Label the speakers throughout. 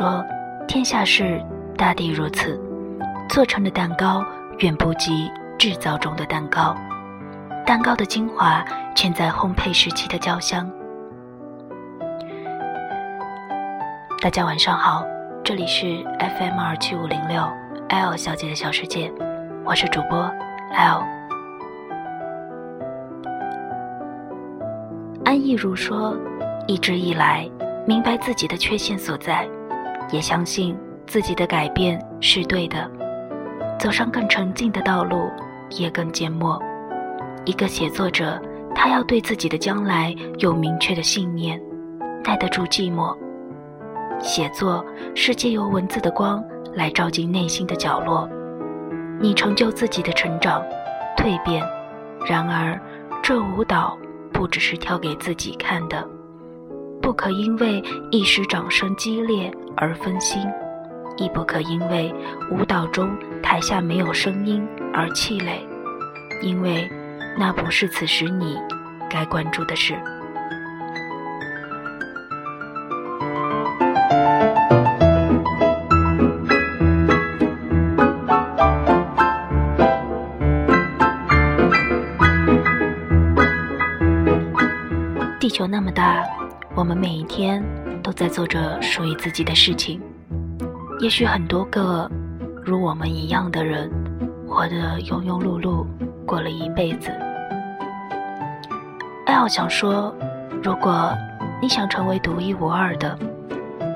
Speaker 1: 说：“天下事，大抵如此。做成的蛋糕远不及制造中的蛋糕，蛋糕的精华全在烘焙时期的焦香。”大家晚上好，这里是 FM 二七五零六 L 小姐的小世界，我是主播 L。安逸如说，一直以来明白自己的缺陷所在，也相信自己的改变是对的，走上更沉静的道路也更缄默。一个写作者，他要对自己的将来有明确的信念，耐得住寂寞。写作是借由文字的光来照进内心的角落，你成就自己的成长、蜕变。然而，这舞蹈不只是跳给自己看的，不可因为一时掌声激烈而分心，亦不可因为舞蹈中台下没有声音而气馁，因为那不是此时你该关注的事。地球那么大，我们每一天都在做着属于自己的事情。也许很多个如我们一样的人，活得庸庸碌碌，过了一辈子。艾奥想说，如果你想成为独一无二的，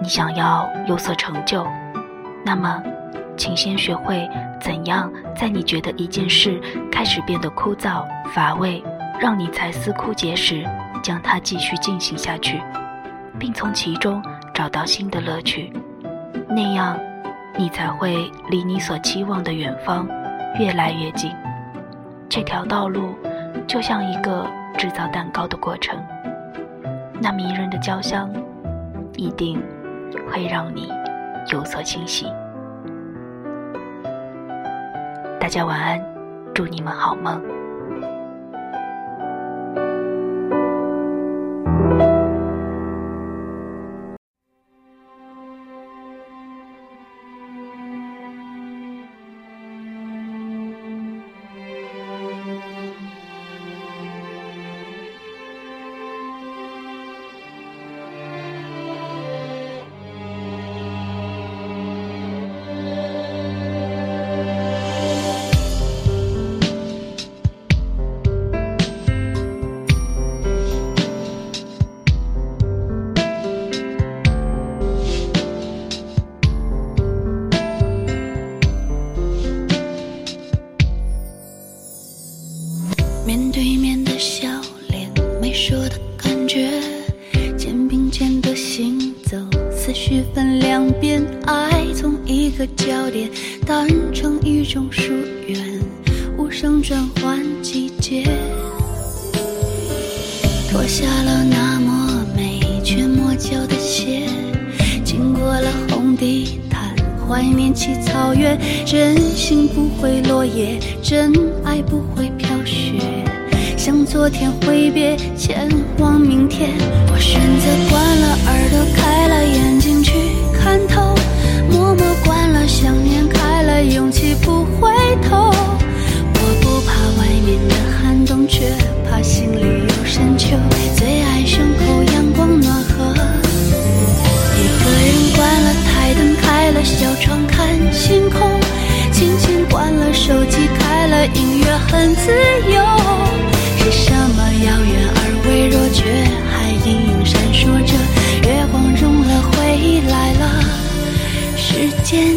Speaker 1: 你想要有所成就，那么，请先学会怎样在你觉得一件事开始变得枯燥乏味，让你才思枯竭时。将它继续进行下去，并从其中找到新的乐趣，那样，你才会离你所期望的远方越来越近。这条道路就像一个制造蛋糕的过程，那迷人的焦香一定会让你有所欣喜。大家晚安，祝你们好梦。面对面的笑脸，没说的感觉；肩并肩的行走，思绪分两边。爱从一个焦点，淡成一种疏远，无声转。怀念起草原。真心不会落叶，真爱不会飘雪。向昨天挥别，前往明天。我选择关了耳朵，很自由。是什么遥远而微弱，却还隐隐闪烁着？月光融了，回来了。时间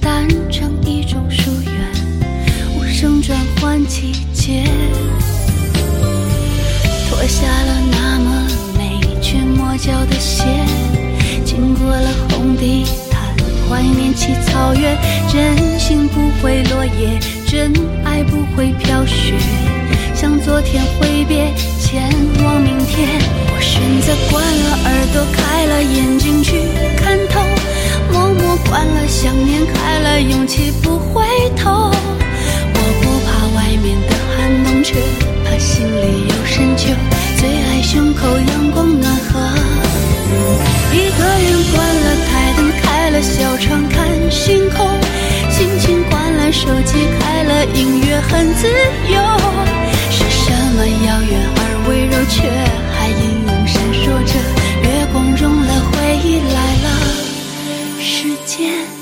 Speaker 2: 淡成一种疏远，无声转换季节。脱下了那么美却磨脚的鞋，经过了红地毯，怀念起草原。真心不会落叶，真爱不会飘雪。向昨天挥别，前往明天。我选择关了耳朵，开了眼睛去看透，默默关了想念，开了勇气不回头。我不怕外面的寒冬，却怕心里有深秋。最爱胸口阳光暖和，一个人关了台灯，开了小窗看星空，轻轻关了手机，开了音乐很自由。是什么遥远而温柔却还隐隐闪烁着？时间。